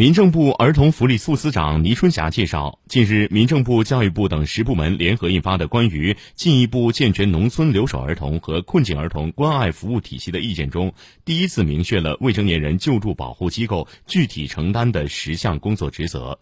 民政部儿童福利副司长倪春霞介绍近日民政部教育部等十部门联合印发的关于进一步健全农村留守儿童和困境儿童关爱服务体系的意见中第一次明确了未成年人救助保护机构具体承担的十项工作职责。